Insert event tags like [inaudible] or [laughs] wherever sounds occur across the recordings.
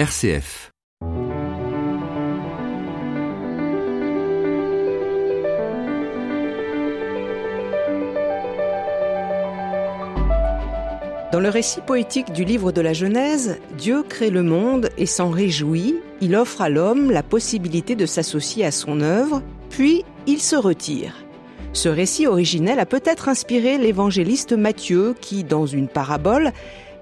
RCF. Dans le récit poétique du livre de la Genèse, Dieu crée le monde et s'en réjouit, il offre à l'homme la possibilité de s'associer à son œuvre, puis il se retire. Ce récit originel a peut-être inspiré l'évangéliste Matthieu qui, dans une parabole,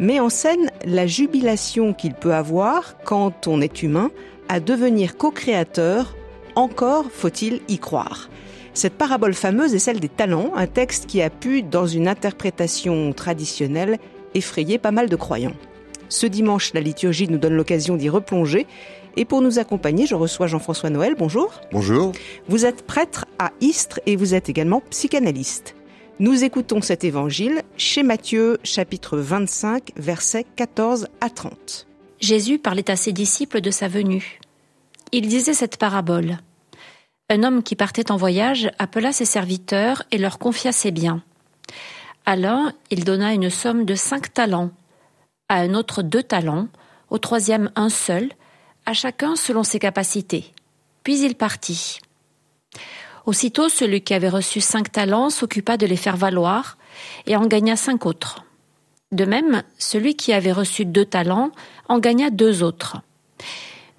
met en scène la jubilation qu'il peut avoir quand on est humain à devenir co-créateur, encore faut-il y croire. Cette parabole fameuse est celle des talents, un texte qui a pu, dans une interprétation traditionnelle, effrayer pas mal de croyants. Ce dimanche, la liturgie nous donne l'occasion d'y replonger. Et pour nous accompagner, je reçois Jean-François Noël. Bonjour. Bonjour. Vous êtes prêtre à Istres et vous êtes également psychanalyste. Nous écoutons cet évangile chez Matthieu chapitre 25 versets 14 à 30. Jésus parlait à ses disciples de sa venue. Il disait cette parabole. Un homme qui partait en voyage appela ses serviteurs et leur confia ses biens. À l'un, il donna une somme de cinq talents, à un autre deux talents, au troisième un seul, à chacun selon ses capacités. Puis il partit. Aussitôt, celui qui avait reçu cinq talents s'occupa de les faire valoir et en gagna cinq autres. De même, celui qui avait reçu deux talents en gagna deux autres.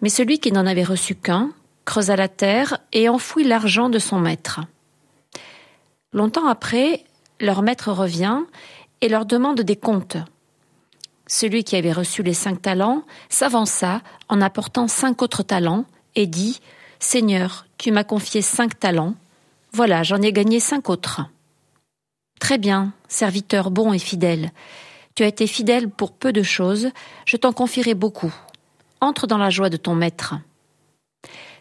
Mais celui qui n'en avait reçu qu'un creusa la terre et enfouit l'argent de son maître. Longtemps après, leur maître revient et leur demande des comptes. Celui qui avait reçu les cinq talents s'avança en apportant cinq autres talents et dit Seigneur, tu m'as confié cinq talents, voilà, j'en ai gagné cinq autres. Très bien, serviteur bon et fidèle. Tu as été fidèle pour peu de choses, je t'en confierai beaucoup. Entre dans la joie de ton maître.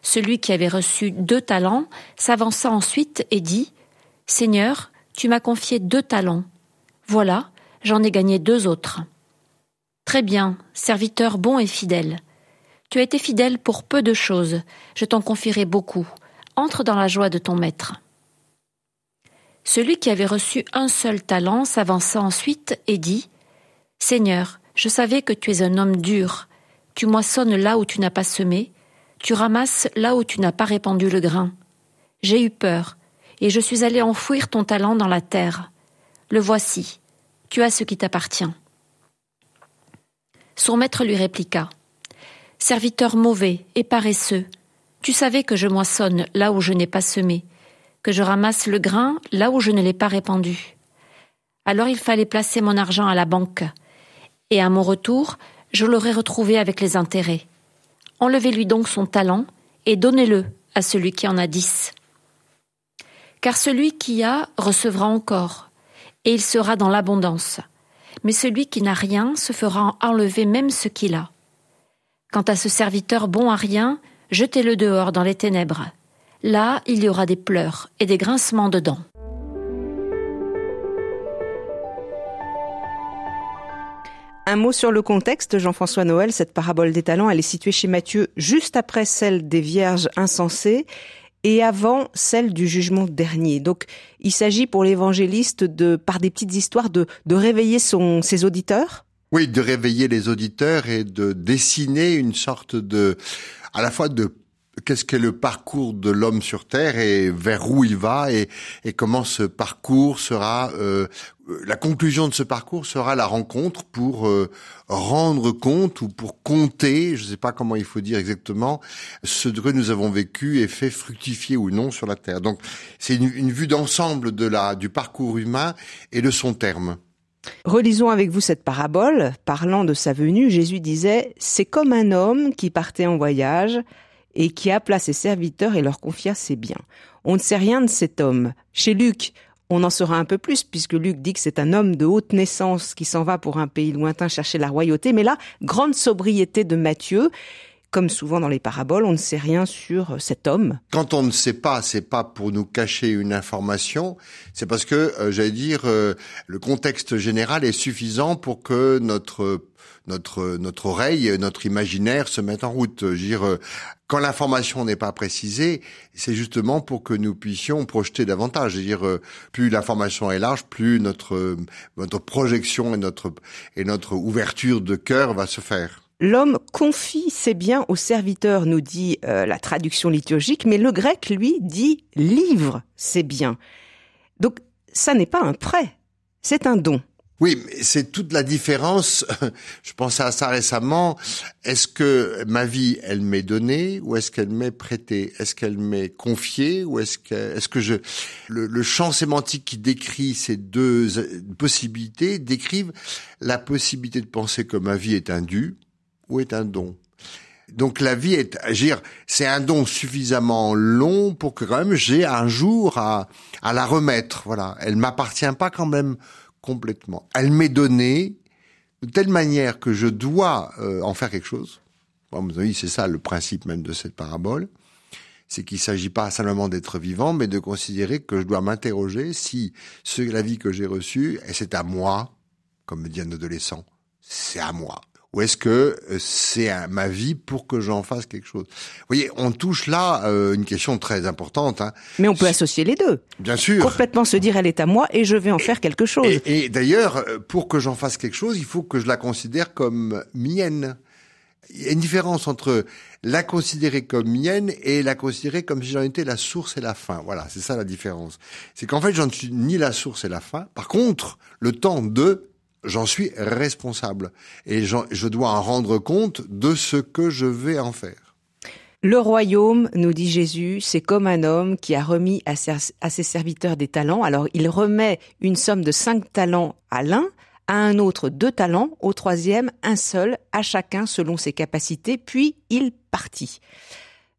Celui qui avait reçu deux talents s'avança ensuite et dit Seigneur, tu m'as confié deux talents. Voilà, j'en ai gagné deux autres. Très bien, serviteur bon et fidèle. Tu as été fidèle pour peu de choses, je t'en confierai beaucoup. Entre dans la joie de ton maître. Celui qui avait reçu un seul talent s'avança ensuite et dit Seigneur, je savais que tu es un homme dur. Tu moissonnes là où tu n'as pas semé, tu ramasses là où tu n'as pas répandu le grain. J'ai eu peur, et je suis allé enfouir ton talent dans la terre. Le voici, tu as ce qui t'appartient. Son maître lui répliqua. Serviteur mauvais et paresseux, tu savais que je moissonne là où je n'ai pas semé, que je ramasse le grain là où je ne l'ai pas répandu. Alors il fallait placer mon argent à la banque, et à mon retour, je l'aurais retrouvé avec les intérêts. Enlevez-lui donc son talent et donnez-le à celui qui en a dix. Car celui qui a recevra encore, et il sera dans l'abondance. Mais celui qui n'a rien se fera enlever même ce qu'il a. Quant à ce serviteur bon à rien, jetez-le dehors dans les ténèbres. Là, il y aura des pleurs et des grincements de dents. Un mot sur le contexte, Jean-François Noël, cette parabole des talents, elle est située chez Matthieu juste après celle des vierges insensées et avant celle du jugement dernier. Donc, il s'agit pour l'évangéliste de, par des petites histoires, de, réveiller ses auditeurs Oui, de réveiller les auditeurs et de dessiner une sorte de, à la fois de qu'est-ce qu'est le parcours de l'homme sur Terre et vers où il va et, et comment ce parcours sera euh, la conclusion de ce parcours sera la rencontre pour euh, rendre compte ou pour compter, je ne sais pas comment il faut dire exactement, ce que nous avons vécu et fait fructifier ou non sur la terre. Donc c'est une, une vue d'ensemble de la du parcours humain et de son terme. Relisons avec vous cette parabole. Parlant de sa venue, Jésus disait C'est comme un homme qui partait en voyage et qui appela ses serviteurs et leur confia ses biens. On ne sait rien de cet homme. Chez Luc, on en saura un peu plus puisque Luc dit que c'est un homme de haute naissance qui s'en va pour un pays lointain chercher la royauté. Mais là, grande sobriété de Matthieu. Comme souvent dans les paraboles, on ne sait rien sur cet homme. Quand on ne sait pas, c'est pas pour nous cacher une information, c'est parce que, euh, j'allais dire, euh, le contexte général est suffisant pour que notre notre notre oreille, notre imaginaire se mette en route. Je veux dire, euh, quand l'information n'est pas précisée, c'est justement pour que nous puissions projeter davantage. Je veux dire, euh, plus l'information est large, plus notre notre projection et notre et notre ouverture de cœur va se faire. L'homme confie ses biens au serviteur, nous dit euh, la traduction liturgique, mais le grec, lui, dit livre ses biens. Donc, ça n'est pas un prêt, c'est un don. Oui, c'est toute la différence. [laughs] Je pensais à ça récemment. Est-ce que ma vie, elle m'est donnée ou est-ce qu'elle m'est prêtée? Est-ce qu'elle m'est confiée ou est-ce que, est-ce que je, le, le, champ sémantique qui décrit ces deux possibilités décrivent la possibilité de penser que ma vie est un dû ou est un don. Donc la vie est, dire, c'est un don suffisamment long pour que quand même j'ai un jour à, à la remettre. Voilà, elle m'appartient pas quand même complètement. Elle m'est donnée de telle manière que je dois euh, en faire quelque chose. Bon, c'est ça le principe même de cette parabole. C'est qu'il s'agit pas simplement d'être vivant, mais de considérer que je dois m'interroger si ce, la vie que j'ai reçue, c'est à moi, comme me dit un adolescent, c'est à moi ou est-ce que euh, c'est ma vie pour que j'en fasse quelque chose? Vous voyez, on touche là euh, une question très importante. Hein. Mais on peut associer les deux. Bien sûr. Complètement se dire, elle est à moi et je vais en faire quelque chose. Et, et d'ailleurs, euh, pour que j'en fasse quelque chose, il faut que je la considère comme mienne. Il y a une différence entre la considérer comme mienne et la considérer comme si j'en étais la source et la fin. Voilà, c'est ça la différence. C'est qu'en fait, j'en ne suis ni la source et la fin. Par contre, le temps de j'en suis responsable et je dois en rendre compte de ce que je vais en faire. Le royaume, nous dit Jésus, c'est comme un homme qui a remis à ses, serviteurs des talents. Alors il remet une somme de cinq talents à l'un, à un autre deux talents, au troisième un seul, à chacun selon ses capacités, puis il partit.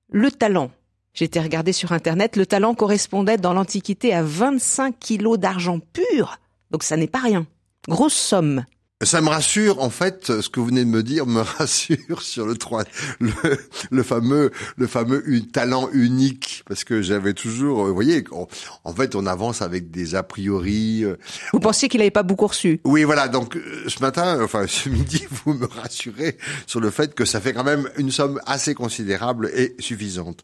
Le talent, j'étais regardé sur Internet, le talent correspondait dans l'Antiquité à 25 kilos d'argent pur, donc ça n'est pas rien. Grosse somme. Ça me rassure, en fait, ce que vous venez de me dire me [laughs] rassure sur le trois, le, fameux, le fameux talent unique, parce que j'avais toujours, vous voyez, en fait, on avance avec des a priori. Euh, vous pensiez qu'il n'avait pas beaucoup reçu Oui, voilà. Donc euh, ce matin, enfin ce midi, [laughs] vous me rassurez sur le fait que ça fait quand même une somme assez considérable et suffisante.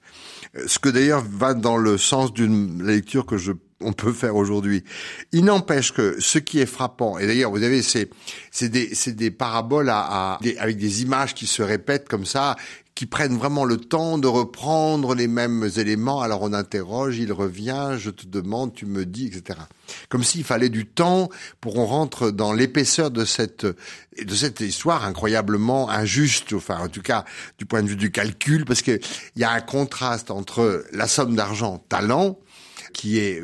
Euh, ce que d'ailleurs va dans le sens d'une lecture que je on peut faire aujourd'hui. Il n'empêche que ce qui est frappant, et d'ailleurs vous avez c'est c'est des c'est des paraboles avec des images qui se répètent comme ça, qui prennent vraiment le temps de reprendre les mêmes éléments. Alors on interroge, il revient, je te demande, tu me dis, etc. Comme s'il fallait du temps pour qu'on rentre dans l'épaisseur de cette de cette histoire incroyablement injuste, enfin en tout cas du point de vue du calcul, parce que il y a un contraste entre la somme d'argent talent qui est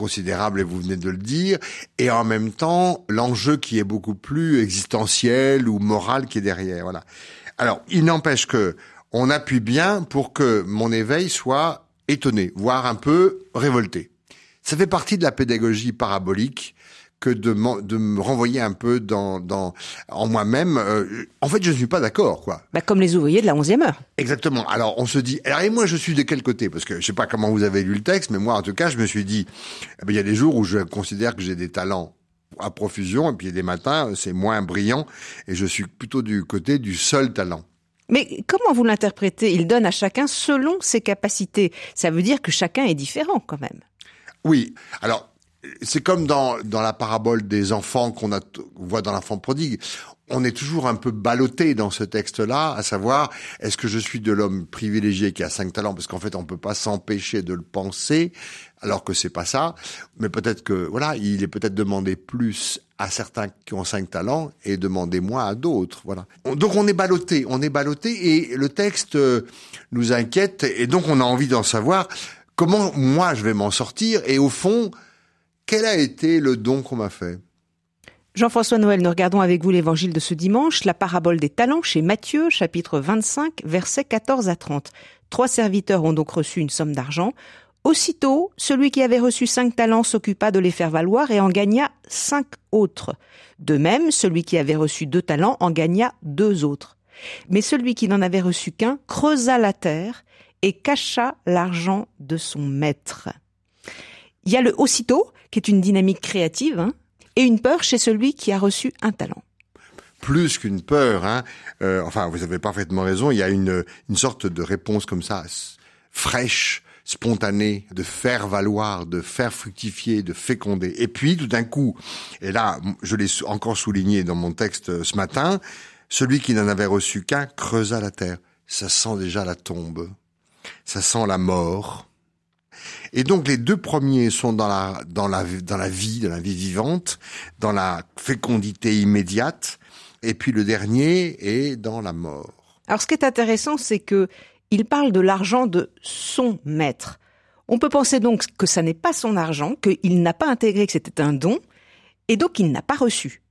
considérable et vous venez de le dire, et en même temps l'enjeu qui est beaucoup plus existentiel ou moral qui est derrière. Voilà. Alors, il n'empêche que on appuie bien pour que mon éveil soit étonné, voire un peu révolté. Ça fait partie de la pédagogie parabolique que de, de me renvoyer un peu dans, dans en moi-même. Euh, en fait, je ne suis pas d'accord, quoi. Bah, comme les ouvriers de la 11e heure. Exactement. Alors, on se dit, alors, et moi, je suis de quel côté? Parce que je sais pas comment vous avez lu le texte, mais moi, en tout cas, je me suis dit, eh ben, il y a des jours où je considère que j'ai des talents à profusion, et puis il y a des matins, c'est moins brillant, et je suis plutôt du côté du seul talent. Mais comment vous l'interprétez? Il donne à chacun selon ses capacités. Ça veut dire que chacun est différent quand même. Oui. Alors, c'est comme dans, dans la parabole des enfants qu'on voit dans l'enfant prodigue. On est toujours un peu ballotté dans ce texte-là, à savoir est-ce que je suis de l'homme privilégié qui a cinq talents? Parce qu'en fait on peut pas s'empêcher de le penser alors que c'est pas ça. Mais peut-être que voilà, il est peut-être demandé plus à certains qui ont cinq talents et demandé moins à d'autres. Voilà. Donc on est ballotté, on est ballotté et le texte euh, nous inquiète et donc on a envie d'en savoir comment moi je vais m'en sortir et au fond quel a été le don qu'on m'a fait? Jean-François Noël, nous regardons avec vous l'évangile de ce dimanche, la parabole des talents chez Matthieu, chapitre 25, versets 14 à 30. Trois serviteurs ont donc reçu une somme d'argent. Aussitôt, celui qui avait reçu cinq talents s'occupa de les faire valoir et en gagna cinq autres. De même, celui qui avait reçu deux talents en gagna deux autres. Mais celui qui n'en avait reçu qu'un creusa la terre et cacha l'argent de son maître. Il y a le aussitôt, qui est une dynamique créative, hein, et une peur chez celui qui a reçu un talent. Plus qu'une peur, hein, euh, enfin, vous avez parfaitement raison, il y a une, une sorte de réponse comme ça, fraîche, spontanée, de faire valoir, de faire fructifier, de féconder. Et puis, tout d'un coup, et là, je l'ai encore souligné dans mon texte euh, ce matin, Celui qui n'en avait reçu qu'un creusa la terre. Ça sent déjà la tombe. Ça sent la mort. Et donc les deux premiers sont dans la dans la dans la vie, dans la vie vivante, dans la fécondité immédiate, et puis le dernier est dans la mort. Alors ce qui est intéressant, c'est que il parle de l'argent de son maître. On peut penser donc que ça n'est pas son argent, qu'il n'a pas intégré que c'était un don, et donc il n'a pas reçu.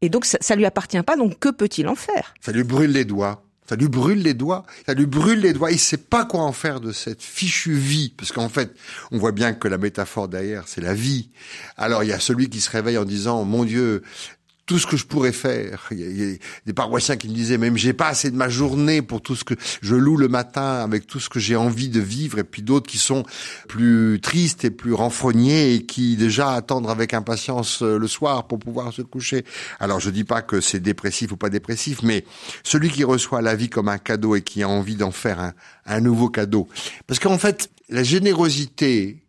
Et donc ça, ça lui appartient pas, donc que peut-il en faire? Ça lui brûle les doigts. Ça lui brûle les doigts. Ça lui brûle les doigts. Il sait pas quoi en faire de cette fichue vie. Parce qu'en fait, on voit bien que la métaphore derrière, c'est la vie. Alors, il y a celui qui se réveille en disant, mon Dieu, tout ce que je pourrais faire. Il y, a, des paroissiens qui me disaient même j'ai pas assez de ma journée pour tout ce que je loue le matin avec tout ce que j'ai envie de vivre et puis d'autres qui sont plus tristes et plus renfrognés et qui déjà attendent avec impatience euh, le soir pour pouvoir se coucher. Alors je dis pas que c'est dépressif ou pas dépressif, mais celui qui reçoit la vie comme un cadeau et qui a envie d'en faire un, un nouveau cadeau. Parce qu'en fait, la générosité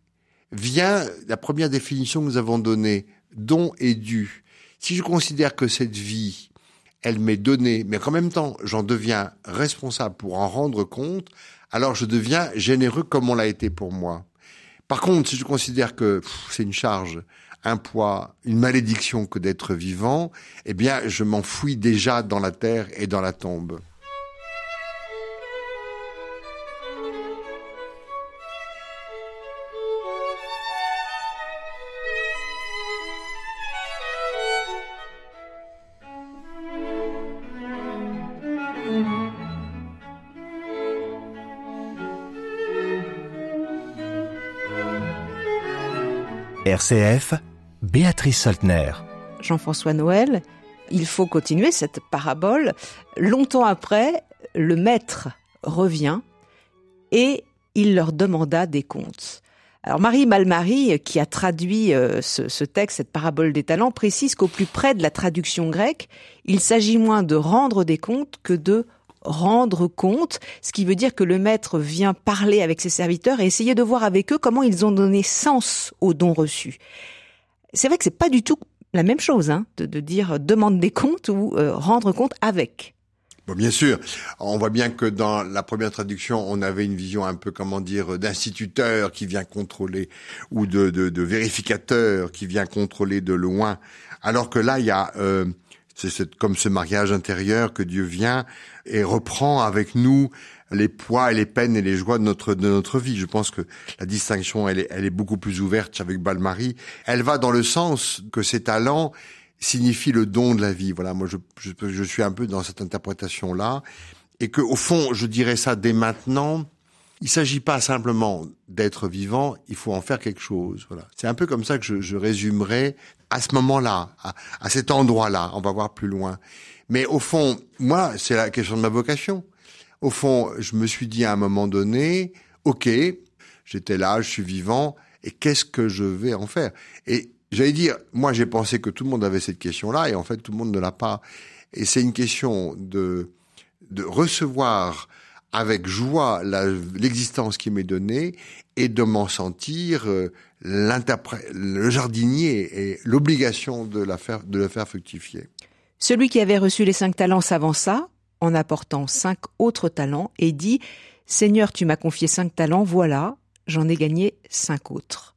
vient, la première définition que nous avons donnée, don et dû si je considère que cette vie, elle m'est donnée, mais qu'en même temps, j'en deviens responsable pour en rendre compte, alors je deviens généreux comme on l'a été pour moi. Par contre, si je considère que c'est une charge, un poids, une malédiction que d'être vivant, eh bien, je m'enfouis déjà dans la terre et dans la tombe. RCF, Béatrice Saltner. Jean-François Noël, il faut continuer cette parabole. Longtemps après, le maître revient et il leur demanda des comptes. Alors Marie Malmarie, qui a traduit euh, ce, ce, texte, cette parabole des talents, précise qu'au plus près de la traduction grecque, il s'agit moins de rendre des comptes que de rendre compte, ce qui veut dire que le maître vient parler avec ses serviteurs et essayer de voir avec eux comment ils ont donné sens aux dons reçus. C'est vrai que c'est pas du tout la même chose, hein, de, de dire demande des comptes ou euh, rendre compte avec. Bon, bien sûr, on voit bien que dans la première traduction, on avait une vision un peu, comment dire, d'instituteur qui vient contrôler ou de, de, vérificateur qui vient contrôler de loin, alors que là, il y a euh, c'est comme ce mariage intérieur que Dieu vient et reprend avec nous les poids et les peines et les joies de notre de notre vie. Je pense que la distinction elle est, elle est beaucoup plus ouverte avec Balmarie. Elle va dans le sens que ces talents signifient le don de la vie. Voilà, moi je, je, je suis un peu dans cette interprétation là et que au fond je dirais ça dès maintenant il s'agit pas simplement d'être vivant, il faut en faire quelque chose. Voilà. C'est un peu comme ça que je, je résumerai à ce moment-là, à, à, cet endroit-là. On va voir plus loin. Mais au fond, moi, c'est la question de ma vocation. Au fond, je me suis dit à un moment donné, ok, j'étais là, je suis vivant, et qu'est-ce que je vais en faire? Et j'allais dire, moi, j'ai pensé que tout le monde avait cette question-là, et en fait, tout le monde ne l'a pas. Et c'est une question de de recevoir avec joie l'existence qui m'est donnée et de m'en sentir euh, le jardinier et l'obligation de, la faire, de le faire fructifier. Celui qui avait reçu les cinq talents s'avança en apportant cinq autres talents et dit Seigneur, tu m'as confié cinq talents, voilà, j'en ai gagné cinq autres.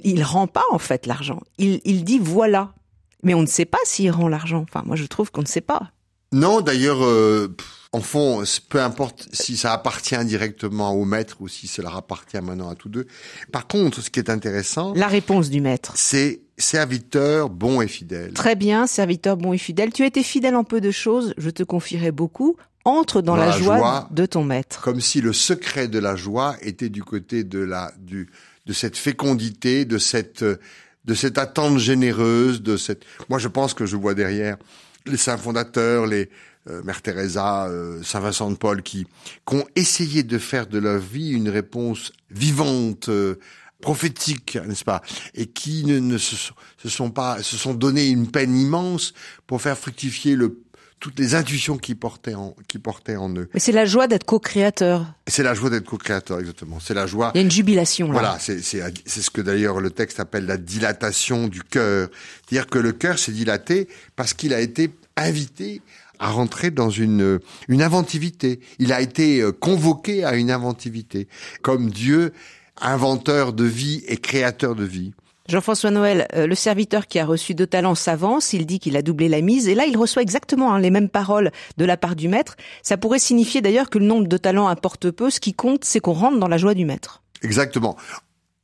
Il rend pas en fait l'argent. Il, il dit voilà. Mais on ne sait pas s'il rend l'argent. Enfin, moi je trouve qu'on ne sait pas. Non, d'ailleurs, euh, en fond, peu importe si ça appartient directement au maître ou si cela appartient maintenant à tous deux. Par contre, ce qui est intéressant... La réponse du maître. C'est serviteur bon et fidèle. Très bien, serviteur bon et fidèle. Tu as été fidèle en peu de choses, je te confierai beaucoup. Entre dans, dans la, la joie, joie, de ton maître. Comme si le secret de la joie était du côté de la, du, de cette fécondité, de cette, de cette attente généreuse, de cette, moi je pense que je vois derrière les saints fondateurs, les euh, Mère Teresa, euh, Saint Vincent de Paul, qui, qui, ont essayé de faire de leur vie une réponse vivante, euh, prophétique, n'est-ce pas, et qui ne, ne se, se, sont pas, se sont donné une peine immense pour faire fructifier le toutes les intuitions qui portaient en, qui portaient en eux. Mais c'est la joie d'être co-créateur. C'est la joie d'être co-créateur, exactement. C'est la joie. Il y a une jubilation là. Voilà, c'est c'est c'est ce que d'ailleurs le texte appelle la dilatation du cœur. C'est-à-dire que le cœur s'est dilaté parce qu'il a été invité à rentrer dans une, une inventivité. Il a été euh, convoqué à une inventivité, comme Dieu, inventeur de vie et créateur de vie. Jean-François Noël, euh, le serviteur qui a reçu deux talents s'avance, il dit qu'il a doublé la mise, et là il reçoit exactement hein, les mêmes paroles de la part du maître. Ça pourrait signifier d'ailleurs que le nombre de talents importe peu, ce qui compte c'est qu'on rentre dans la joie du maître. Exactement.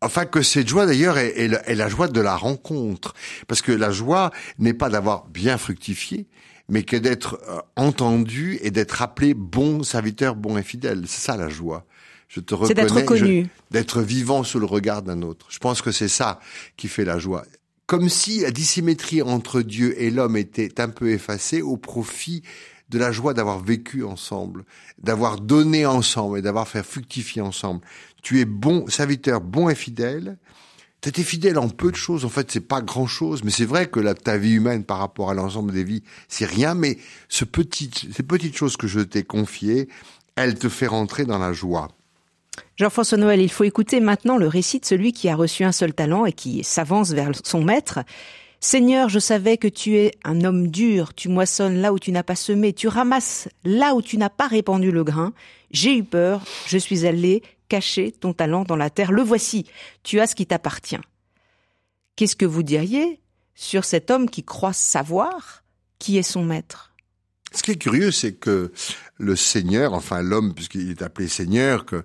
Enfin, que cette joie d'ailleurs est, la joie de la rencontre. Parce que la joie n'est pas d'avoir bien fructifié, mais que d'être euh, entendu et d'être appelé bon serviteur, bon et fidèle. C'est ça la joie. Je te reconnais. C'est d'être reconnu. D'être vivant sous le regard d'un autre. Je pense que c'est ça qui fait la joie. Comme si la dissymétrie entre Dieu et l'homme était un peu effacée au profit de la joie d'avoir vécu ensemble, d'avoir donné ensemble et d'avoir fait fructifier ensemble. Tu es bon serviteur, bon et fidèle. Tu été fidèle en peu de choses. En fait, c'est pas grand chose, mais c'est vrai que ta vie humaine par rapport à l'ensemble des vies, c'est rien. Mais ce ces petites choses que je t'ai confiées, elles te font rentrer dans la joie. Jean-François Noël, il faut écouter maintenant le récit de celui qui a reçu un seul talent et qui s'avance vers son maître. Seigneur, je savais que tu es un homme dur, tu moissonnes là où tu n'as pas semé, tu ramasses là où tu n'as pas répandu le grain. J'ai eu peur, je suis allé cacher ton talent dans la terre, le voici, tu as ce qui t'appartient. Qu'est-ce que vous diriez sur cet homme qui croit savoir qui est son maître? Ce qui est curieux, c'est que le Seigneur, enfin l'homme, puisqu'il est appelé Seigneur, que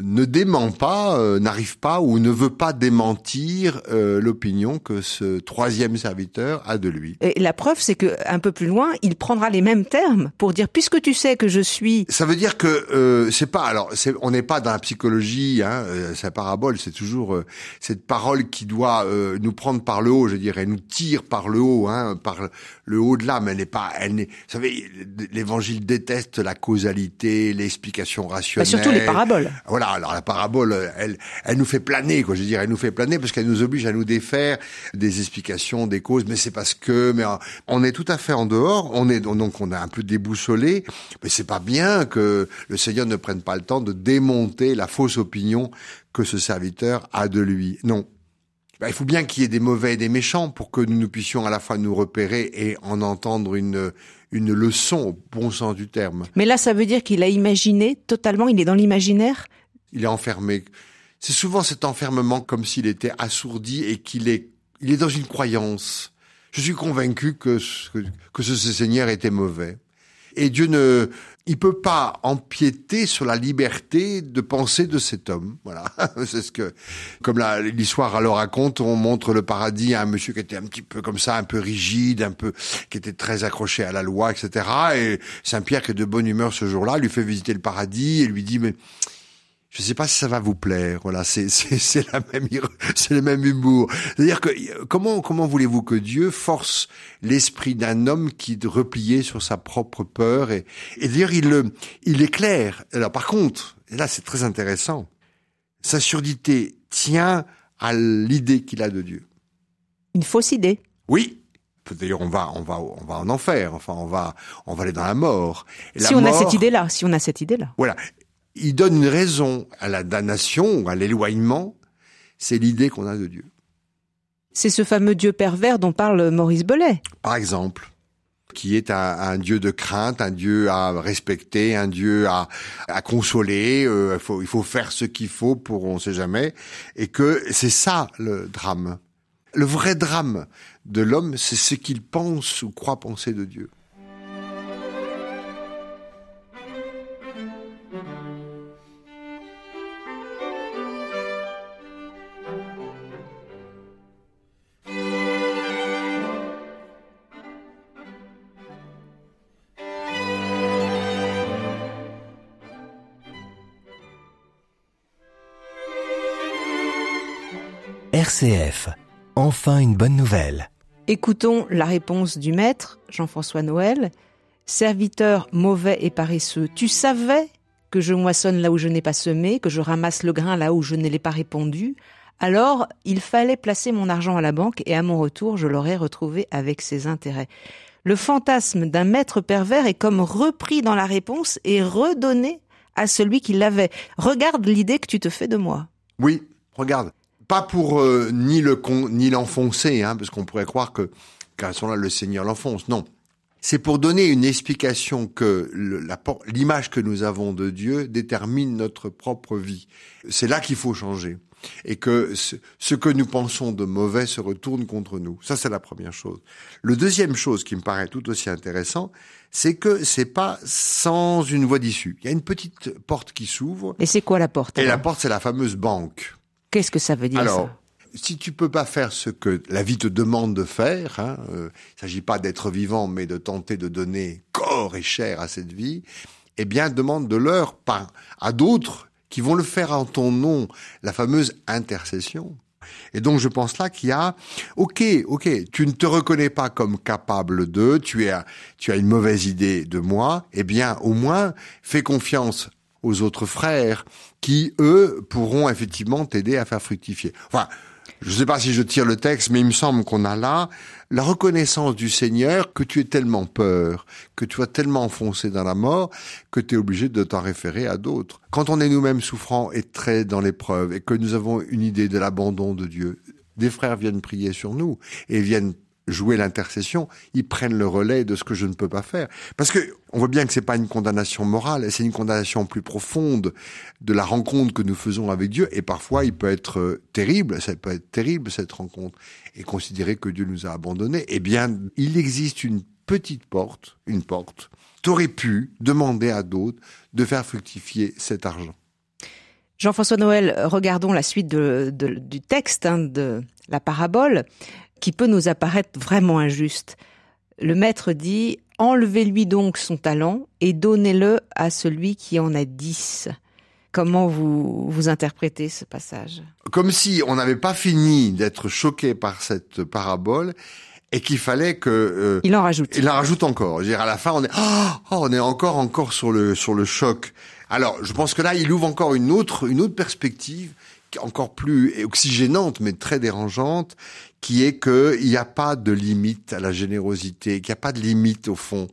ne dément pas, euh, n'arrive pas ou ne veut pas démentir euh, l'opinion que ce troisième serviteur a de lui. Et la preuve, c'est que un peu plus loin, il prendra les mêmes termes pour dire puisque tu sais que je suis. Ça veut dire que euh, c'est pas alors c'est, on n'est pas dans la psychologie, hein, sa parabole, c'est toujours cette parole qui doit nous prendre par le haut, je dirais, nous tire par le haut, hein, par le haut de l'âme. Elle n'est pas, elle n'est. Vous savez, l'Évangile déteste la causalité, l'explication rationnelle. Bah surtout les paraboles. Voilà alors la parabole, elle, elle nous fait planer, quoi. Je veux dire, elle nous fait planer parce qu'elle nous oblige à nous défaire des explications, des causes. Mais c'est parce que, mais on est tout à fait en dehors. On est donc on est un peu déboussolé. Mais c'est pas bien que le Seigneur ne prenne pas le temps de démonter la fausse opinion que ce serviteur a de lui. Non, ben, il faut bien qu'il y ait des mauvais et des méchants pour que nous, nous puissions à la fois nous repérer et en entendre une, une leçon au bon sens du terme. Mais là, ça veut dire qu'il a imaginé totalement, il est dans l'imaginaire il est enfermé. C'est souvent cet enfermement comme s'il était assourdi et qu'il est, il est dans une croyance. Je suis convaincu que, que ce Seigneur était mauvais. Et Dieu ne, il peut pas empiéter sur la liberté de penser de cet homme. Voilà, [laughs] c'est ce que, comme l'histoire le raconte, on montre le paradis à un monsieur qui était un petit peu comme ça, un peu rigide, un peu, qui était très accroché à la loi, etc. Et Saint Pierre, qui est de bonne humeur ce jour-là, lui fait visiter le paradis et lui dit mais je ne sais pas si ça va vous plaire. Voilà, c'est [laughs] c'est la même c'est le même humour. C'est-à-dire que comment comment voulez-vous que Dieu force l'esprit d'un homme qui replié sur sa propre peur et et dire il le il éclaire. Alors par contre, et là c'est très intéressant. Sa surdité tient à l'idée qu'il a de Dieu. Une fausse idée. Oui, D'ailleurs, on va, on va, on va en enfer. Enfin, on va, on va aller dans la mort. si on a cette idée-là, si on a cette idée-là. Voilà il donne une raison à la damnation, à l'éloignement, c'est l'idée qu'on a de Dieu. C'est ce fameux Dieu pervers dont parle Maurice Belay. Par exemple qui est un, Dieu de crainte, un Dieu à respecter, un Dieu à, consoler. Euh, il, faut, il faut faire ce qu'il faut pour on sait jamais, et que c'est ça le drame. Le vrai drame de l'homme, c'est ce qu'il pense ou croit penser de Dieu. RCF. Enfin une bonne nouvelle. Écoutons la réponse du maître, Jean-François Noël. Serviteur mauvais et paresseux, tu savais que je moissonne là où je n'ai pas semé, que je ramasse le grain là où je ne l'ai pas répandu. Alors, il fallait placer mon argent à la banque et à mon retour, je l'aurais retrouvé avec ses intérêts. Le fantasme d'un maître pervers est comme repris dans la réponse et redonné à celui qui l'avait. Regarde l'idée que tu te fais de moi. Oui, regarde pas pour euh, ni le con, ni l'enfoncer, hein, parce qu'on pourrait croire que qu'à ce moment-là le Seigneur l'enfonce. Non, c'est pour donner une explication que l'image que nous avons de Dieu détermine notre propre vie. C'est là qu'il faut changer. Et que ce que nous pensons de mauvais se retourne contre nous. Ça, c'est la première chose. Le deuxième chose qui me paraît tout aussi intéressant, c'est que c'est pas sans une voie d'issue. Il y a une petite porte qui s'ouvre. Et c'est quoi la porte Et la porte, c'est la fameuse banque. Qu'est-ce que ça veut dire alors, si tu peux pas faire ce que la vie te demande de faire, hein, euh, il s'agit pas d'être vivant, mais de tenter de donner corps et chair à cette vie, eh bien, demande de l'heure pas à d'autres qui vont le faire en ton nom, la fameuse intercession. Et donc je pense là qu'il y a, ok, ok, tu ne te reconnais pas comme capable de, tu as, tu as une mauvaise idée de moi, eh bien au moins fais confiance aux autres frères qui, eux, pourront effectivement t'aider à faire fructifier. Enfin, je ne sais pas si je tire le texte, mais il me semble qu'on a là la reconnaissance du Seigneur que tu es tellement peur, que tu as tellement enfoncé dans la mort, que tu es obligé de t'en référer à d'autres. Quand on est nous-mêmes souffrants et très dans l'épreuve, et que nous avons une idée de l'abandon de Dieu, des frères viennent prier sur nous et viennent jouer l'intercession, ils prennent le relais de ce que je ne peux pas faire. Parce que on voit bien que c'est pas une condamnation morale, c'est une condamnation plus profonde de la rencontre que nous faisons avec Dieu. Et parfois, il peut être euh, terrible, ça peut être terrible cette rencontre, et considérer que Dieu nous a abandonnés. Eh bien, il existe une petite porte, une porte. T'aurais pu demander à d'autres de faire fructifier cet argent. Jean-François Noël, regardons la suite du texte hein, de la parabole qui peut nous apparaître vraiment injuste. Le maître dit Enlevez-lui donc son talent et donnez-le à celui qui en a dix. Comment vous, vous interprétez ce passage? Comme si on n'avait pas fini d'être choqué par cette parabole et qu'il fallait que euh, il en rajoute. Il en rajoute encore. Je veux dire, à la fin, on est oh, on est encore encore sur le sur le choc. Alors, je pense que là, il ouvre encore une autre une autre perspective encore plus oxygénante, mais très dérangeante, qui est qu'il n'y a pas de limite à la générosité, qu'il n'y a pas de limite au fond.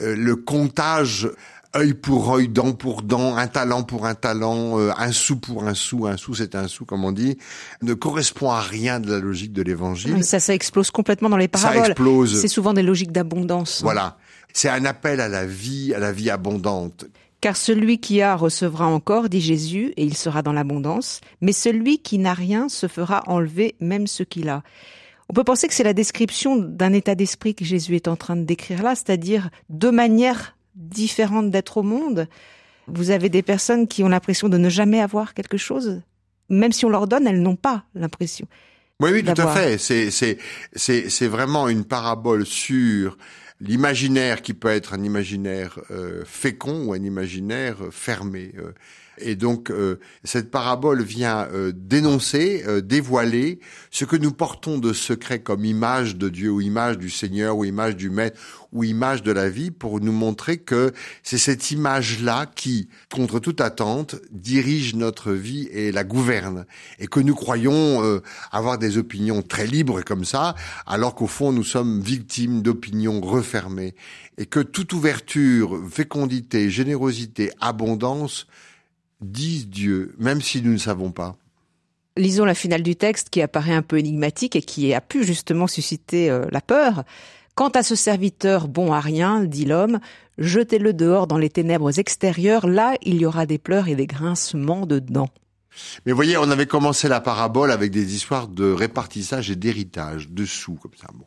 Euh, le comptage œil pour œil, dent pour dent, un talent pour un talent, euh, un sou pour un sou, un sou c'est un sou comme on dit, ne correspond à rien de la logique de l'évangile. ça, ça explose complètement dans les paraboles. Ça explose. C'est souvent des logiques d'abondance. Voilà. C'est un appel à la vie, à la vie abondante. Car celui qui a recevra encore, dit Jésus, et il sera dans l'abondance, mais celui qui n'a rien se fera enlever même ce qu'il a. On peut penser que c'est la description d'un état d'esprit que Jésus est en train de décrire là, c'est-à-dire deux manières différentes d'être au monde. Vous avez des personnes qui ont l'impression de ne jamais avoir quelque chose, même si on leur donne, elles n'ont pas l'impression. Oui, oui, tout à fait. C'est, c'est, c'est, c'est vraiment une parabole sur l'imaginaire qui peut être un imaginaire euh, fécond ou un imaginaire euh, fermé. Euh. Et donc cette parabole vient dénoncer, dévoiler ce que nous portons de secret comme image de Dieu ou image du Seigneur ou image du Maître ou image de la vie pour nous montrer que c'est cette image-là qui, contre toute attente, dirige notre vie et la gouverne. Et que nous croyons euh, avoir des opinions très libres comme ça, alors qu'au fond nous sommes victimes d'opinions refermées. Et que toute ouverture, fécondité, générosité, abondance disent Dieu, même si nous ne savons pas. Lisons la finale du texte qui apparaît un peu énigmatique et qui a pu justement susciter euh, la peur. Quant à ce serviteur bon à rien, dit l'homme, jetez-le dehors dans les ténèbres extérieures, là il y aura des pleurs et des grincements de dents. Mais voyez, on avait commencé la parabole avec des histoires de répartissage et d'héritage, de sous, comme ça. Bon.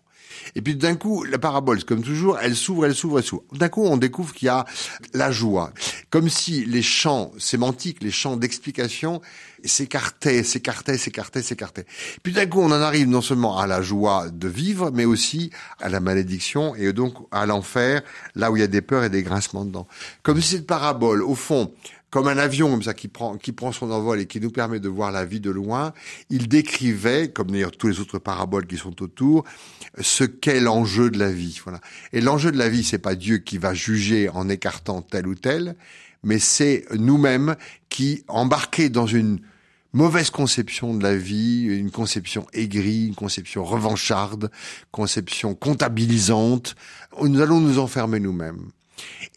Et puis d'un coup, la parabole, comme toujours, elle s'ouvre, elle s'ouvre, elle s'ouvre. D'un coup, on découvre qu'il y a la joie. Comme si les champs sémantiques, les champs d'explication s'écartaient, s'écartaient, s'écartaient, s'écartaient. Puis d'un coup, on en arrive non seulement à la joie de vivre, mais aussi à la malédiction et donc à l'enfer, là où il y a des peurs et des grincements dedans. Comme si cette parabole, au fond, comme un avion comme ça qui prend qui prend son envol et qui nous permet de voir la vie de loin, il décrivait, comme d'ailleurs tous les autres paraboles qui sont autour, ce qu'est l'enjeu de la vie. Voilà. Et l'enjeu de la vie, c'est pas Dieu qui va juger en écartant tel ou tel, mais c'est nous-mêmes qui, embarqués dans une mauvaise conception de la vie, une conception aigrie, une conception revancharde, conception comptabilisante, nous allons nous enfermer nous-mêmes.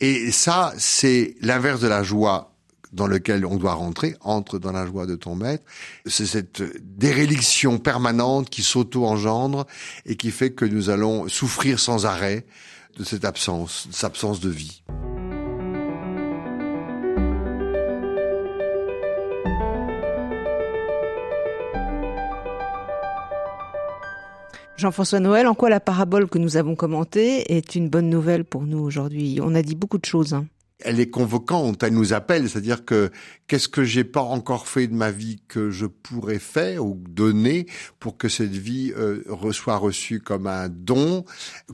Et ça, c'est l'inverse de la joie dans lequel on doit rentrer, entre dans la joie de ton maître. C'est cette déréliction permanente qui s'auto-engendre et qui fait que nous allons souffrir sans arrêt de cette absence, de cette absence de vie. Jean-François Noël, en quoi la parabole que nous avons commentée est une bonne nouvelle pour nous aujourd'hui? On a dit beaucoup de choses. Hein elle est convocante, elle nous appelle, c'est-à-dire que qu'est-ce que j'ai pas encore fait de ma vie que je pourrais faire ou donner pour que cette vie euh, soit reçue comme un don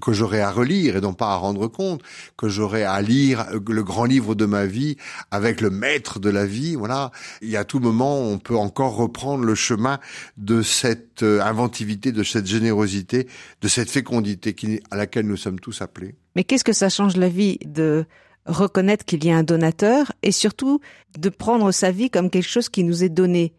que j'aurai à relire et non pas à rendre compte, que j'aurai à lire le grand livre de ma vie avec le maître de la vie, voilà. Il y a tout moment, on peut encore reprendre le chemin de cette euh, inventivité, de cette générosité, de cette fécondité à laquelle nous sommes tous appelés. Mais qu'est-ce que ça change la vie de reconnaître qu'il y a un donateur et surtout de prendre sa vie comme quelque chose qui nous est donné.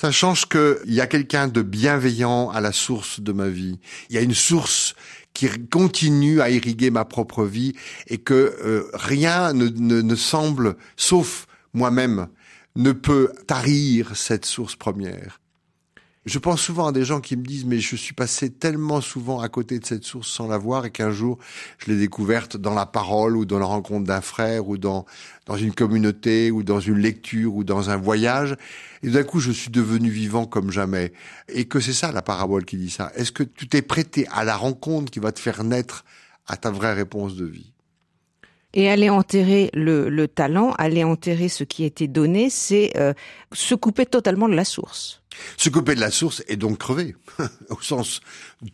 Ça change qu'il y a quelqu'un de bienveillant à la source de ma vie. Il y a une source qui continue à irriguer ma propre vie et que euh, rien ne, ne semble, sauf moi-même, ne peut tarir cette source première. Je pense souvent à des gens qui me disent mais je suis passé tellement souvent à côté de cette source sans la voir et qu'un jour je l'ai découverte dans la parole ou dans la rencontre d'un frère ou dans dans une communauté ou dans une lecture ou dans un voyage et d'un coup je suis devenu vivant comme jamais et que c'est ça la parabole qui dit ça. Est-ce que tu t'es prêté à la rencontre qui va te faire naître à ta vraie réponse de vie? Et aller enterrer le, le, talent, aller enterrer ce qui a été donné, c'est euh, se couper totalement de la source. Se couper de la source et donc crever, [laughs] au sens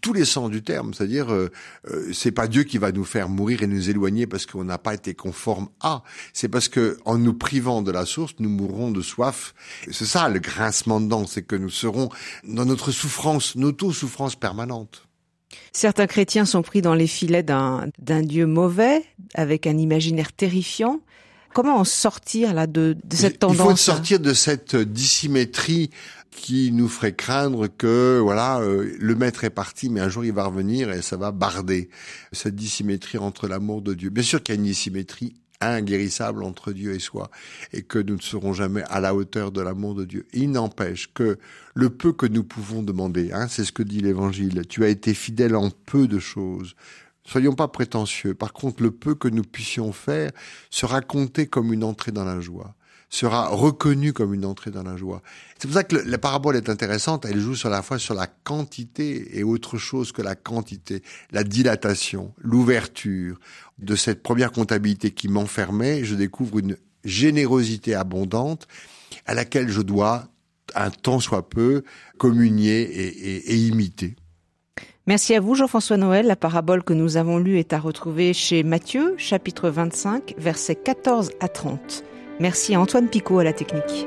tous les sens du terme. C'est-à-dire, euh, euh, c'est pas Dieu qui va nous faire mourir et nous éloigner parce qu'on n'a pas été conforme à. C'est parce que en nous privant de la source, nous mourrons de soif. C'est ça le grincement de dents, c'est que nous serons dans notre souffrance, notre souffrance permanente. Certains chrétiens sont pris dans les filets d'un Dieu mauvais, avec un imaginaire terrifiant. Comment en sortir là de, cette tendance Il faut sortir de cette dissymétrie qui nous ferait craindre que voilà euh, le maître est parti mais un jour il va revenir et ça va barder cette dissymétrie entre l'amour de Dieu. Bien sûr qu'il y a une dissymétrie inguérissable entre Dieu et soi, et que nous ne serons jamais à la hauteur de l'amour de Dieu. Il n'empêche que le peu que nous pouvons demander, hein, c'est ce que dit l'Évangile, tu as été fidèle en peu de choses. Soyons pas prétentieux. Par contre, le peu que nous puissions faire sera compté comme une entrée dans la joie sera reconnu comme une entrée dans la joie. C'est pour ça que la parabole est intéressante, elle joue sur la fois sur la quantité et autre chose que la quantité, la dilatation, l'ouverture de cette première comptabilité qui m'enfermait, je découvre une générosité abondante à laquelle je dois, un temps soit peu, communier et, et imiter. Merci à vous, Jean-François Noël. La parabole que nous avons lue est à retrouver chez Matthieu, chapitre 25, versets 14 à 30. Merci à Antoine Picot à la technique.